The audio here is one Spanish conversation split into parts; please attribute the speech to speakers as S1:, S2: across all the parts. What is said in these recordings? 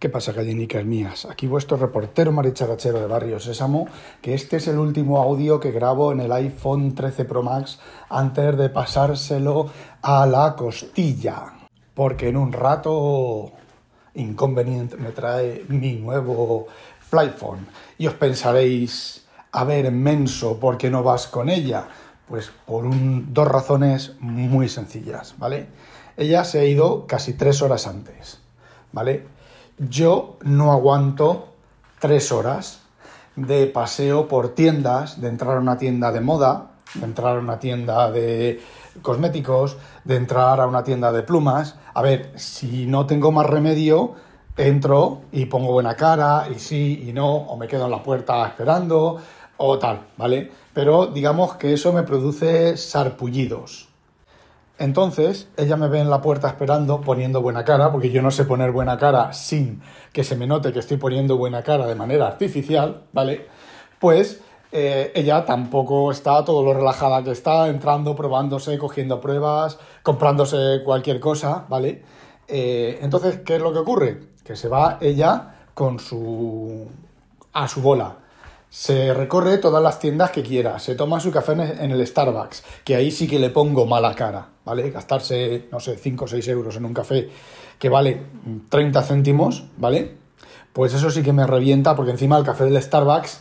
S1: ¿Qué pasa, gallinicas mías? Aquí vuestro reportero maricharachero de Barrio Sésamo, que este es el último audio que grabo en el iPhone 13 Pro Max antes de pasárselo a la costilla. Porque en un rato inconveniente me trae mi nuevo Flyphone. Y os pensaréis, a ver, menso, ¿por qué no vas con ella? Pues por dos razones muy sencillas, ¿vale? Ella se ha ido casi tres horas antes, ¿vale? Yo no aguanto tres horas de paseo por tiendas, de entrar a una tienda de moda, de entrar a una tienda de cosméticos, de entrar a una tienda de plumas. A ver, si no tengo más remedio, entro y pongo buena cara, y sí y no, o me quedo en la puerta esperando, o tal, ¿vale? Pero digamos que eso me produce sarpullidos. Entonces, ella me ve en la puerta esperando, poniendo buena cara, porque yo no sé poner buena cara sin que se me note que estoy poniendo buena cara de manera artificial, ¿vale? Pues eh, ella tampoco está todo lo relajada que está, entrando, probándose, cogiendo pruebas, comprándose cualquier cosa, ¿vale? Eh, entonces, ¿qué es lo que ocurre? Que se va ella con su... a su bola se recorre todas las tiendas que quiera, se toma su café en el Starbucks, que ahí sí que le pongo mala cara, ¿vale? Gastarse, no sé, 5 o 6 euros en un café que vale 30 céntimos, ¿vale? Pues eso sí que me revienta, porque encima el café del Starbucks...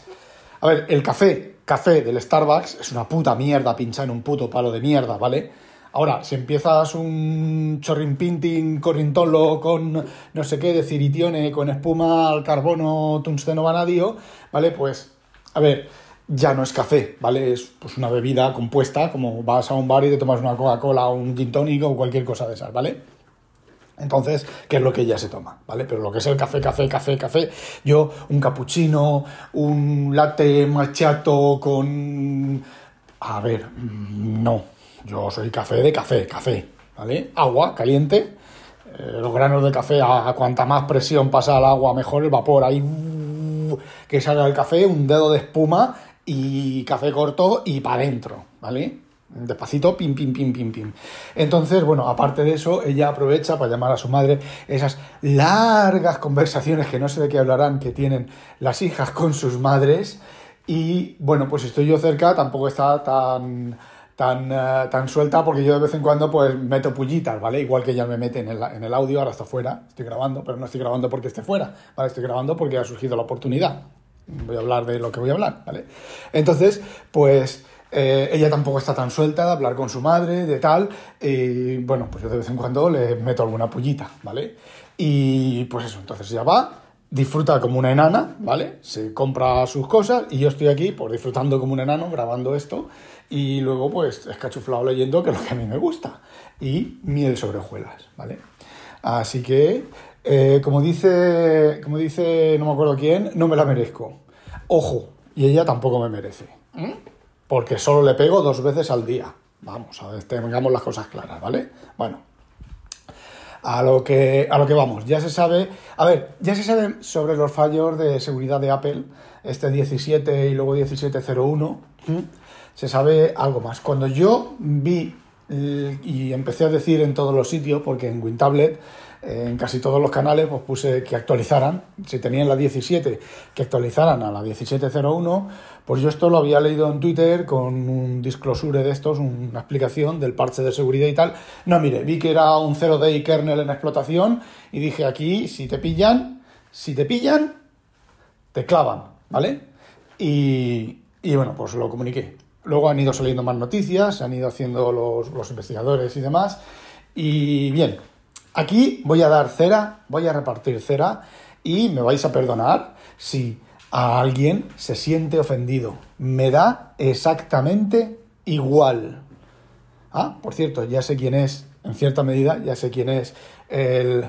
S1: A ver, el café, café del Starbucks es una puta mierda pincha en un puto palo de mierda, ¿vale? Ahora, si empiezas un chorrin pinting corrintolo con no sé qué de ciritione, con espuma al carbono tungsteno vanadio, ¿vale? Pues a ver, ya no es café, ¿vale? Es pues, una bebida compuesta, como vas a un bar y te tomas una Coca-Cola o un gin tonic o cualquier cosa de esas, ¿vale? Entonces, ¿qué es lo que ella se toma? ¿Vale? Pero lo que es el café, café, café, café, yo un cappuccino, un latte machato con... A ver, mm, no, yo soy café de café, café, ¿vale? Agua caliente, eh, los granos de café, a, cuanta más presión pasa al agua, mejor el vapor, ahí que salga el café, un dedo de espuma y café corto y para adentro, ¿vale? Despacito, pim, pim, pim, pim, pim. Entonces, bueno, aparte de eso, ella aprovecha para llamar a su madre esas largas conversaciones que no sé de qué hablarán que tienen las hijas con sus madres. Y bueno, pues estoy yo cerca, tampoco está tan tan, eh, tan suelta porque yo de vez en cuando pues meto pullitas, ¿vale? Igual que ella me mete en el, en el audio, ahora está fuera, estoy grabando, pero no estoy grabando porque esté fuera, ¿vale? Estoy grabando porque ha surgido la oportunidad. Voy a hablar de lo que voy a hablar, ¿vale? Entonces, pues... Eh, ella tampoco está tan suelta de hablar con su madre, de tal, y bueno, pues yo de vez en cuando le meto alguna pullita, ¿vale? Y pues eso, entonces ella va, disfruta como una enana, ¿vale? Se compra sus cosas y yo estoy aquí, pues disfrutando como un enano, grabando esto, y luego pues escachuflado leyendo, que es lo que a mí me gusta, y miel sobre hojuelas, ¿vale? Así que, eh, como, dice, como dice, no me acuerdo quién, no me la merezco. Ojo, y ella tampoco me merece, ¿eh? porque solo le pego dos veces al día. Vamos, a ver, tengamos las cosas claras, ¿vale? Bueno, a lo que, a lo que vamos, ya se sabe, a ver, ya se sabe sobre los fallos de seguridad de Apple, este 17 y luego 1701 se sabe algo más. Cuando yo vi y empecé a decir en todos los sitios, porque en WinTablet, en casi todos los canales, pues puse que actualizaran, si tenían la 17, que actualizaran a la 1701, pues yo esto lo había leído en Twitter con un disclosure de estos, una explicación del parche de seguridad y tal. No, mire, vi que era un 0day kernel en explotación y dije aquí, si te pillan, si te pillan, te clavan, ¿vale? Y, y bueno, pues lo comuniqué. Luego han ido saliendo más noticias, se han ido haciendo los, investigadores y demás. Y bien, aquí voy a dar cera, voy a repartir cera y me vais a perdonar si a alguien se siente ofendido. Me da exactamente igual. Ah, por cierto, ya sé quién es, en cierta medida, ya sé quién es el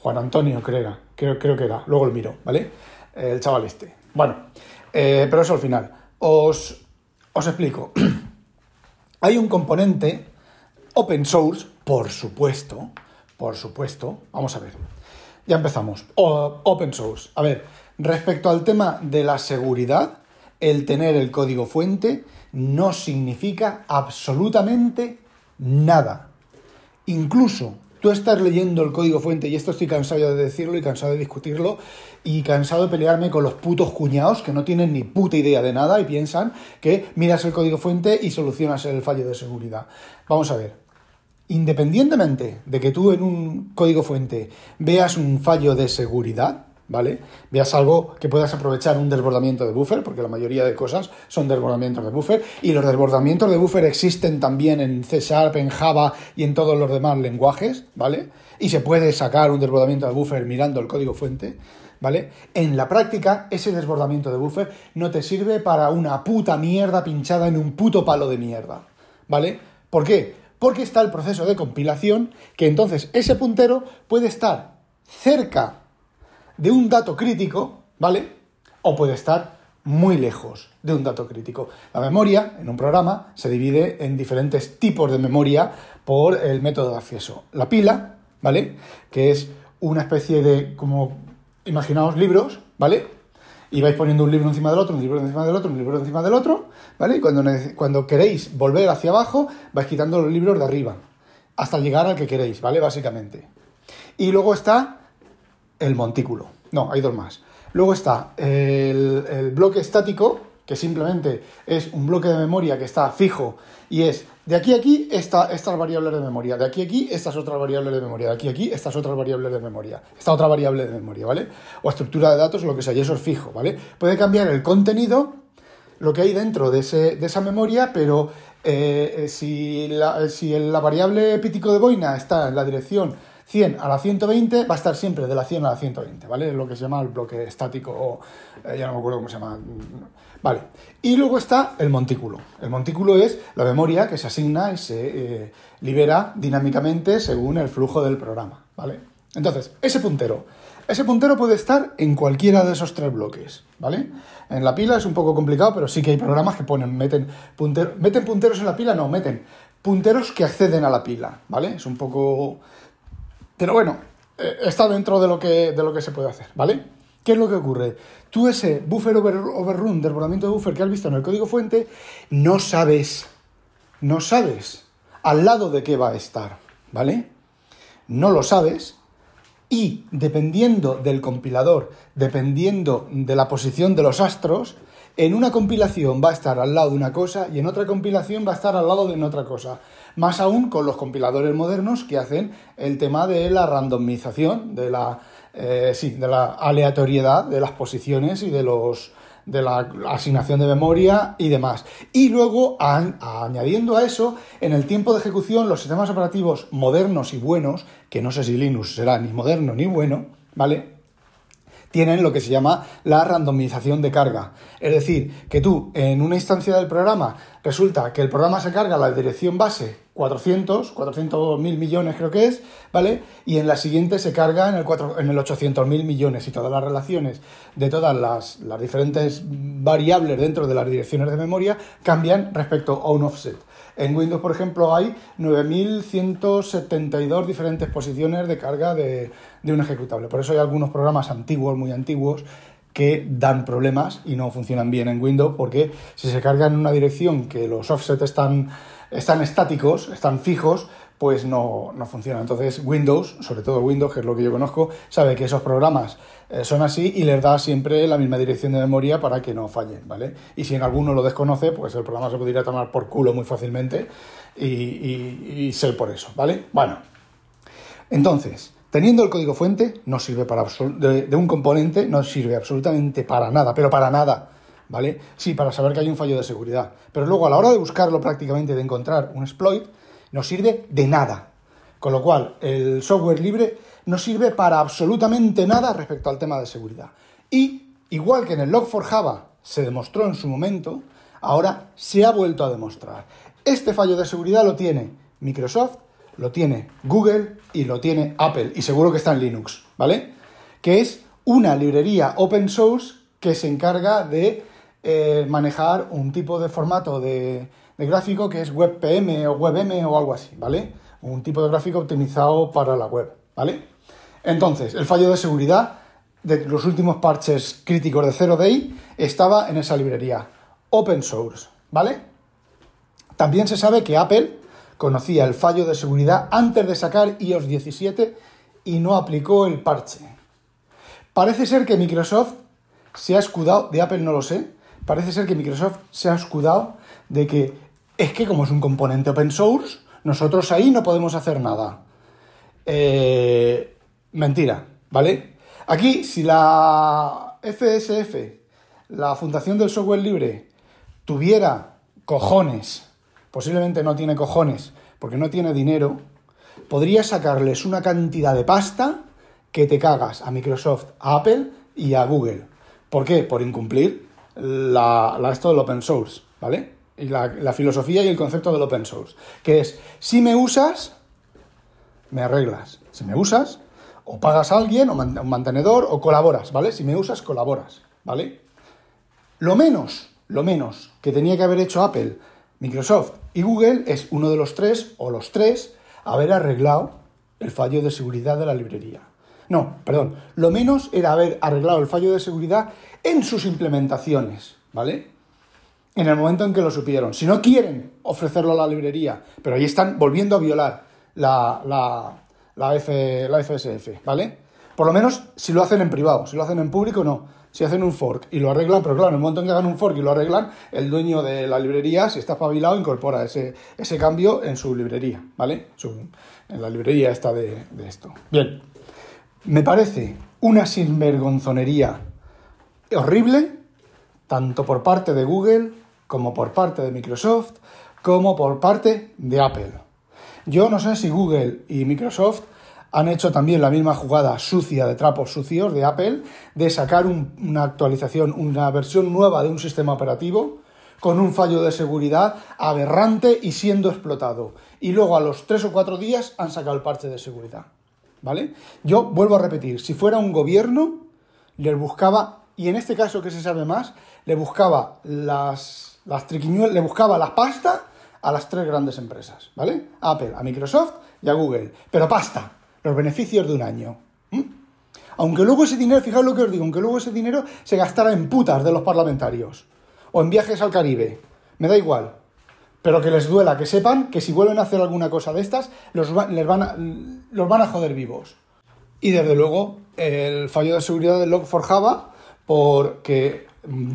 S1: Juan Antonio, creo, creo, creo que era, luego lo miro, ¿vale? El chaval este. Bueno, eh, pero eso al final. Os, os explico. Hay un componente open source, por supuesto, por supuesto. Vamos a ver. Ya empezamos. open source. A ver, respecto al tema de la seguridad, el tener el código fuente no significa absolutamente nada. Incluso tú estás leyendo el código fuente, y esto estoy cansado de decirlo y cansado de discutirlo, y cansado de pelearme con los putos cuñados que no tienen ni puta idea de nada y piensan que miras el código fuente y solucionas el fallo de seguridad. Vamos a ver. Independientemente de que tú en un código fuente veas un fallo de seguridad, ¿vale? Veas algo que puedas aprovechar un desbordamiento de buffer, porque la mayoría de cosas son desbordamientos de buffer, y los desbordamientos de buffer existen también en C Sharp, en Java y en todos los demás lenguajes, ¿vale? Y se puede sacar un desbordamiento de buffer mirando el código fuente, ¿vale? En la práctica, ese desbordamiento de buffer no te sirve para una puta mierda pinchada en un puto palo de mierda, ¿vale? ¿Por qué? Porque está el proceso de compilación, que entonces ese puntero puede estar cerca de un dato crítico, ¿vale? O puede estar muy lejos de un dato crítico. La memoria en un programa se divide en diferentes tipos de memoria por el método de acceso. La pila, ¿vale? Que es una especie de, como, imaginaos libros, ¿vale? Y vais poniendo un libro encima del otro, un libro encima del otro, un libro encima del otro, ¿vale? Y cuando, cuando queréis volver hacia abajo, vais quitando los libros de arriba, hasta llegar al que queréis, ¿vale? Básicamente. Y luego está el montículo. No, hay dos más. Luego está el, bloque estático, que simplemente es un bloque de memoria que está fijo y es de aquí a aquí esta, estas variables de memoria, de aquí a aquí estas otras variables de memoria, de aquí a aquí estas otras variables de memoria, esta otra variable de memoria, ¿vale? O estructura de datos, lo que sea, y eso es fijo, ¿vale? Puede cambiar el contenido, lo que hay dentro de, esa memoria, pero eh, eh, si, la, si la variable pítico de boina está en la dirección 100 a la 120 va a estar siempre de la 100 a la 120, ¿vale? Lo que se llama el bloque estático o eh, ya no me acuerdo cómo se llama. Vale. Y luego está el montículo. El montículo es la memoria que se asigna y se eh, libera dinámicamente según el flujo del programa, ¿vale? Entonces, ese puntero. Ese puntero puede estar en cualquiera de esos tres bloques, ¿vale? En la pila es un poco complicado, pero sí que hay programas que ponen, meten, meten punteros en la pila, no, meten punteros que acceden a la pila, ¿vale? Es un poco pero bueno, eh, está dentro de lo, que, de lo que se puede hacer, ¿vale? ¿Qué es lo que ocurre? Tú ese buffer overrun, desbordamiento de buffer que has visto en el código fuente, no sabes, no sabes al lado de qué va a estar, ¿vale? No lo sabes y dependiendo del compilador, dependiendo de la posición de los astros, en una compilación va a estar al lado de una cosa y en otra compilación va a estar al lado de otra cosa. Más aún con los compiladores modernos que hacen el tema de la randomización, de la, eh, sí, de la aleatoriedad de las posiciones y de los de la asignación de memoria y demás. Y luego, añadiendo a eso, en el tiempo de ejecución, los sistemas operativos modernos y buenos, que no sé si Linux será ni moderno ni bueno, ¿vale? Tienen lo que se llama la randomización de carga. Es decir, que tú en una instancia del programa resulta que el programa se carga la dirección base 400, 400 mil millones creo que es, ¿vale? Y en la siguiente se carga en el, 4, en el 800 mil millones y todas las relaciones de todas las, las diferentes variables dentro de las direcciones de memoria cambian respecto a un offset. En Windows, por ejemplo, hay 9.172 diferentes posiciones de carga de, un ejecutable. Por eso hay algunos programas antiguos, muy antiguos, que dan problemas y no funcionan bien en Windows porque si se carga en una dirección que los offsets están, están estáticos, están fijos, pues no, no, funciona. Entonces Windows, sobre todo Windows, que es lo que yo conozco, sabe que esos programas eh, son así y les da siempre la misma dirección de memoria para que no fallen, ¿vale? Y si en alguno lo desconoce, pues el programa se podría tomar por culo muy fácilmente y, ser por eso, ¿vale? Bueno, entonces, teniendo el código fuente, no sirve para de, de un componente, no sirve absolutamente para nada, pero para nada. ¿Vale? Sí, para saber que hay un fallo de seguridad. Pero luego a la hora de buscarlo prácticamente, de encontrar un exploit, no sirve de nada. Con lo cual, el software libre no sirve para absolutamente nada respecto al tema de seguridad. Y, igual que en el Log4Java se demostró en su momento, ahora se ha vuelto a demostrar. Este fallo de seguridad lo tiene Microsoft, lo tiene Google y lo tiene Apple, y seguro que está en Linux, ¿vale? Que es una librería open source que se encarga de eh, manejar un tipo de formato de, de gráfico que es WebPM o WebM o algo así, ¿vale? Un tipo de gráfico optimizado para la web, ¿vale? Entonces, el fallo de seguridad de los últimos parches críticos de 0DI estaba en esa librería, open source, ¿vale? También se sabe que Apple, conocía el fallo de seguridad antes de sacar iOS 17 y no aplicó el parche. Parece ser que Microsoft se ha escudado, de Apple no lo sé, parece ser que Microsoft se ha escudado de que es que como es un componente open source, nosotros ahí no podemos hacer nada. Eh, mentira, ¿vale? Aquí, si la FSF, la Fundación del Software Libre, tuviera cojones, posiblemente no tiene cojones, porque no tiene dinero, podría sacarles una cantidad de pasta que te cagas a Microsoft, a Apple y a Google. ¿Por qué? Por incumplir la, esto del open source, ¿vale? Y la, filosofía y el concepto del open source, que es, si me usas, me arreglas. Si me usas, o pagas a alguien, o un mantenedor, o colaboras, ¿vale? Si me usas, colaboras, ¿vale? Lo menos, lo menos que tenía que haber hecho Apple, Microsoft y Google es uno de los tres, o los tres, haber arreglado el fallo de seguridad de la librería. No, perdón, lo menos era haber arreglado el fallo de seguridad en sus implementaciones, ¿vale? En el momento en que lo supieron. Si no quieren ofrecerlo a la librería, pero ahí están volviendo a violar la, la, la, F, la FSF, ¿vale? Por lo menos si lo hacen en privado, si lo hacen en público, no. Si hacen un fork y lo arreglan, pero claro, en el momento en que hagan un fork y lo arreglan, el dueño de la librería, si está espabilado, incorpora ese, ese cambio en su librería, ¿vale? en la librería esta de esto. Bien, me parece una sinvergonzonería horrible, tanto por parte de Google, como por parte de Microsoft, como por parte de Apple. Yo no sé si Google y Microsoft han hecho también la misma jugada sucia de trapos sucios de Apple de sacar una actualización, una versión nueva de un sistema operativo con un fallo de seguridad aberrante y siendo explotado. Y luego a los tres o cuatro días han sacado el parche de seguridad. ¿Vale? Yo vuelvo a repetir, si fuera un gobierno, le buscaba, y en este caso que se sabe más, le buscaba las, las triquiñuelas, le buscaba las pastas a las tres grandes empresas, ¿vale? A Apple, a Microsoft y a Google. Pero pasta, los beneficios de un año. Aunque luego ese dinero, fijaos lo que os digo, aunque luego ese dinero se gastara en putas de los parlamentarios o en viajes al Caribe, me da igual. Pero que les duela, que sepan que si vuelven a hacer alguna cosa de estas, los, les van a, los van a joder vivos. Y desde luego, el fallo de seguridad del Log4Java, porque mm,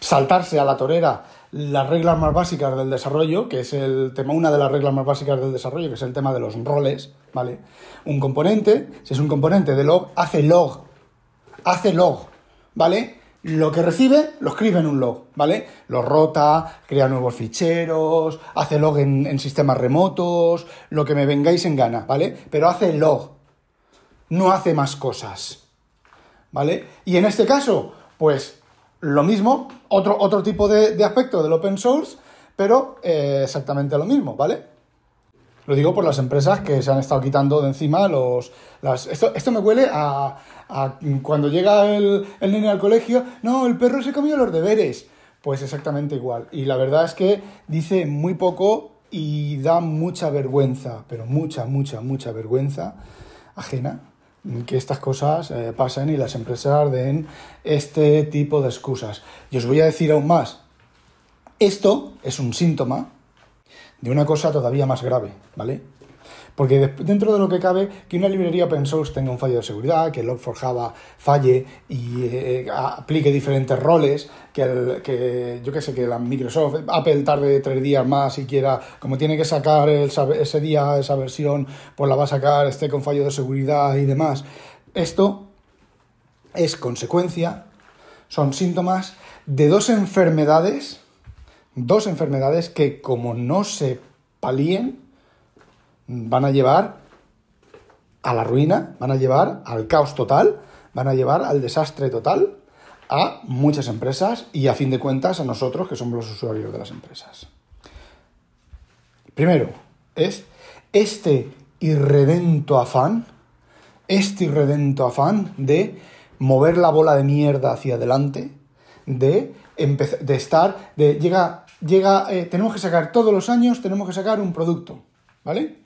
S1: saltarse a la torera las reglas más básicas del desarrollo, que es el tema, una de las reglas más básicas del desarrollo, que es el tema de los roles, ¿vale? Un componente, si es un componente de log, hace log, hace log, ¿vale? Lo que recibe lo escribe en un log, ¿vale? Lo rota, crea nuevos ficheros, hace log en, sistemas remotos, lo que me vengáis en gana, ¿vale? Pero hace log, no hace más cosas, ¿vale? Y en este caso, pues lo mismo, otro, otro tipo de, aspecto del open source, pero eh, exactamente lo mismo, ¿vale? Lo digo por las empresas que se han estado quitando de encima los... Las, esto, esto me huele a, cuando llega el, el nene al colegio, no, el perro se comió los deberes. Pues exactamente igual. Y la verdad es que dice muy poco y da mucha vergüenza, pero mucha, mucha, mucha vergüenza ajena que estas cosas eh, pasen y las empresas den este tipo de excusas. Y os voy a decir aún más, esto es un síntoma de una cosa todavía más grave, ¿vale? Porque dentro de lo que cabe, que una librería open source tenga un fallo de seguridad, que Log4Java falle y eh, aplique diferentes roles, que, el, que yo qué sé, que la Microsoft, Apple tarde tres días más y quiera, como tiene que sacar ese día esa versión, pues la va a sacar, esté con fallo de seguridad y demás. Esto es consecuencia, son síntomas de dos enfermedades, dos enfermedades que como no se palíen, van a llevar a la ruina, van a llevar al caos total, van a llevar al desastre total a muchas empresas y a fin de cuentas a nosotros que somos los usuarios de las empresas. Primero, es este irredento afán, este irredento afán de mover la bola de mierda hacia adelante, de, de estar, de llega, llega, eh, tenemos que sacar todos los años, tenemos que sacar un producto, ¿vale?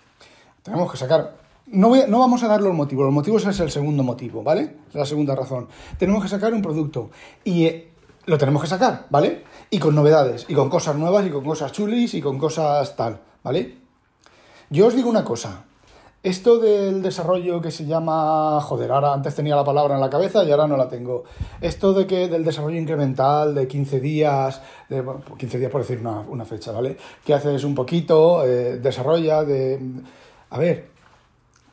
S1: Tenemos que sacar. No, no vamos a dar los motivos, los motivos es el segundo motivo, ¿vale? Es la segunda razón. Tenemos que sacar un producto y eh, lo tenemos que sacar, ¿vale? Y con novedades, y con cosas nuevas, y con cosas chulis, y con cosas tal, ¿vale? Yo os digo una cosa, esto del desarrollo que se llama, joder, ahora antes tenía la palabra en la cabeza y ahora no la tengo. Esto de que del desarrollo incremental de 15 días, de, 15 días por decir una, fecha, ¿vale? Que haces un poquito, eh, desarrolla de... A ver,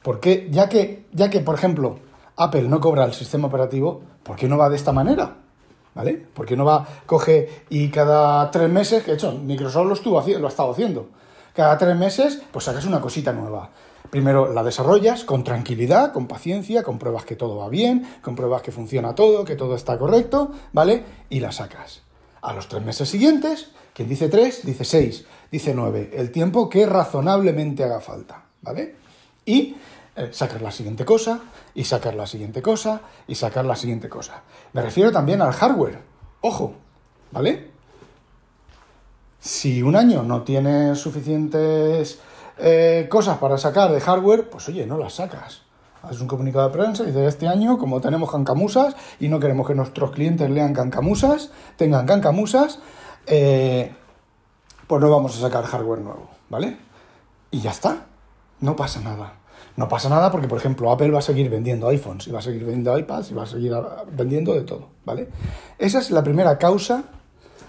S1: ¿por qué? Ya que, ya que, por ejemplo, Apple no cobra el sistema operativo, ¿por qué no va de esta manera? ¿Vale? ¿Por qué no va, coge y cada tres meses, que de hecho Microsoft lo, estuvo ha estado haciendo, cada tres meses, pues sacas una cosita nueva. Primero la desarrollas con tranquilidad, con paciencia, con pruebas que todo va bien, con pruebas que funciona todo, que todo está correcto, ¿vale? Y la sacas. A los tres meses siguientes, quien dice tres, dice seis, dice nueve, el tiempo que razonablemente haga falta, ¿vale? Y eh, sacar la siguiente cosa, y sacar la siguiente cosa, y sacar la siguiente cosa. Me refiero también al hardware. Ojo, ¿vale? Si un año no tiene suficientes eh, cosas para sacar de hardware, pues oye, no las sacas. Haces un comunicado de prensa y dices, este año, como tenemos cancamusas y no queremos que nuestros clientes lean cancamusas, tengan cancamusas, eh, pues no vamos a sacar hardware nuevo, ¿vale? Y ya está, no pasa nada. No pasa nada porque, por ejemplo, Apple va a seguir vendiendo iPhones y va a seguir vendiendo iPads y va a seguir vendiendo de todo, ¿vale? Esa es la primera causa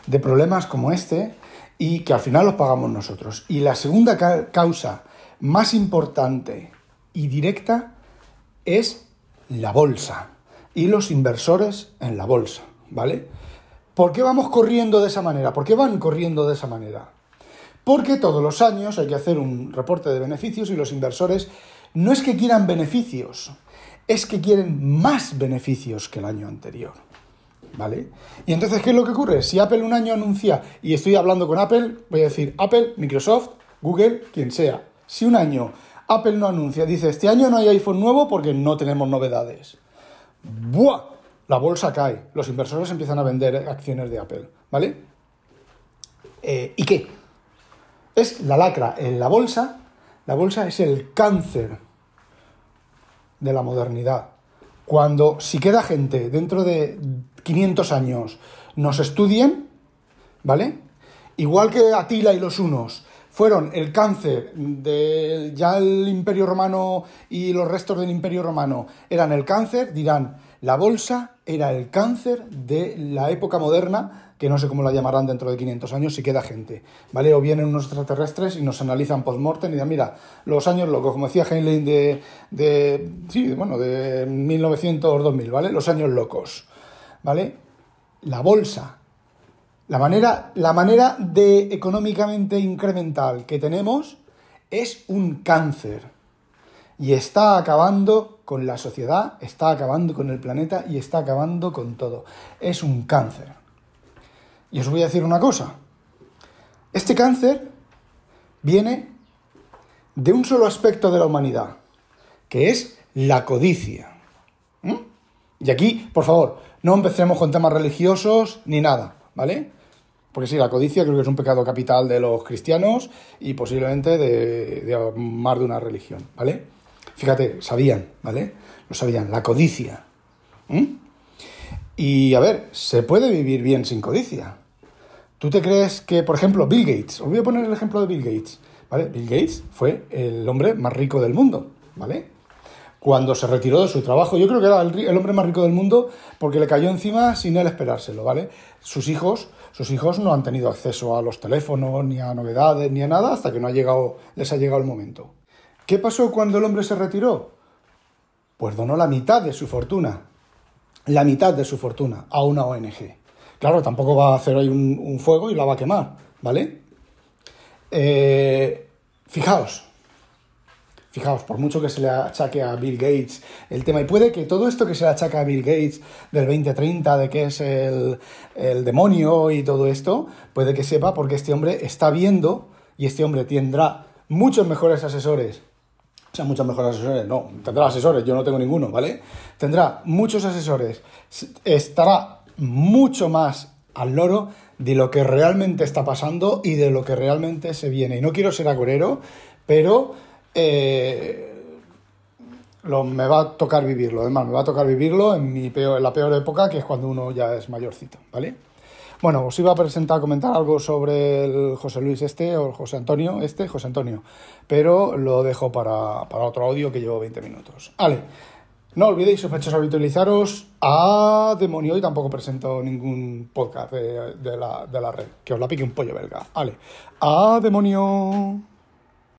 S1: de problemas como este y que al final los pagamos nosotros. Y la segunda causa más importante y directa es la bolsa y los inversores en la bolsa, ¿vale? ¿Por qué vamos corriendo de esa manera? ¿Por qué van corriendo de esa manera? Porque todos los años hay que hacer un reporte de beneficios y los inversores no es que quieran beneficios, es que quieren más beneficios que el año anterior. ¿Vale? Y entonces, ¿qué es lo que ocurre? Si Apple un año anuncia, y estoy hablando con Apple, voy a decir Apple, Microsoft, Google, quien sea. Si un año Apple no anuncia, dice, este año no hay iPhone nuevo porque no tenemos novedades. ¡Buah! La bolsa cae, los inversores empiezan a vender acciones de Apple, ¿vale? Eh, ¿Y qué? Es la lacra en la bolsa, la bolsa es el cáncer de la modernidad. Cuando si queda gente dentro de 500 años nos estudien, ¿vale? Igual que Atila y los unos fueron el cáncer del ya el Imperio Romano y los restos del Imperio Romano eran el cáncer, dirán, la bolsa era el cáncer de la época moderna, que no sé cómo la llamarán dentro de 500 años si queda gente, ¿vale? O vienen unos extraterrestres y nos analizan post-mortem y dirán, mira, los años locos, como decía Heinlein de, de, sí, bueno, de 1900-2000, ¿vale? Los años locos. ¿vale? La bolsa. La manera, la manera de económicamente incremental que tenemos es un cáncer. Y está acabando con la sociedad, está acabando con el planeta y está acabando con todo. Es un cáncer. Y os voy a decir una cosa. Este cáncer viene de un solo aspecto de la humanidad, que es la codicia. ¿Mm? Y aquí, por favor, no empecemos con temas religiosos ni nada, ¿vale? Porque sí, la codicia creo que es un pecado capital de los cristianos y posiblemente de, más de una religión, ¿vale? Fíjate, sabían, ¿vale? Lo sabían, la codicia. Y a ver, se puede vivir bien sin codicia. ¿Tú te crees que, por ejemplo, Bill Gates, os voy a poner el ejemplo de Bill Gates, ¿vale? Bill Gates fue el hombre más rico del mundo, ¿vale? cuando se retiró de su trabajo. Yo creo que era el, hombre más rico del mundo porque le cayó encima sin él esperárselo, ¿vale? Sus hijos, sus hijos no han tenido acceso a los teléfonos, ni a novedades, ni a nada, hasta que no ha llegado, les ha llegado el momento. ¿Qué pasó cuando el hombre se retiró? Pues donó la mitad de su fortuna, la mitad de su fortuna a una ONG. Claro, tampoco va a hacer ahí un, fuego y la va a quemar, ¿vale? Eh, fijaos, Fijaos, por mucho que se le achaque a Bill Gates el tema, y puede que todo esto que se le achaque a Bill Gates del 2030, de que es el, demonio y todo esto, puede que sepa porque este hombre está viendo y este hombre tendrá muchos mejores asesores. O sea, muchos mejores asesores, no, tendrá asesores, yo no tengo ninguno, ¿vale? Tendrá muchos asesores, estará mucho más al loro de lo que realmente está pasando y de lo que realmente se viene. Y no quiero ser agorero, pero eh, lo, me va a tocar vivirlo. Además, me va a tocar vivirlo en, mi peor, en la peor época, que es cuando uno ya es mayorcito, ¿vale? Bueno, os iba a presentar, comentar algo sobre el José Luis este, o el José Antonio este, José Antonio, pero lo dejo para, para otro audio que llevo 20 minutos. Vale. No olvidéis, sospechosos, habitualizaros a demonio y tampoco presento ningún podcast de, de, la, de la red. Que os la pique un pollo belga. Vale. A demonio.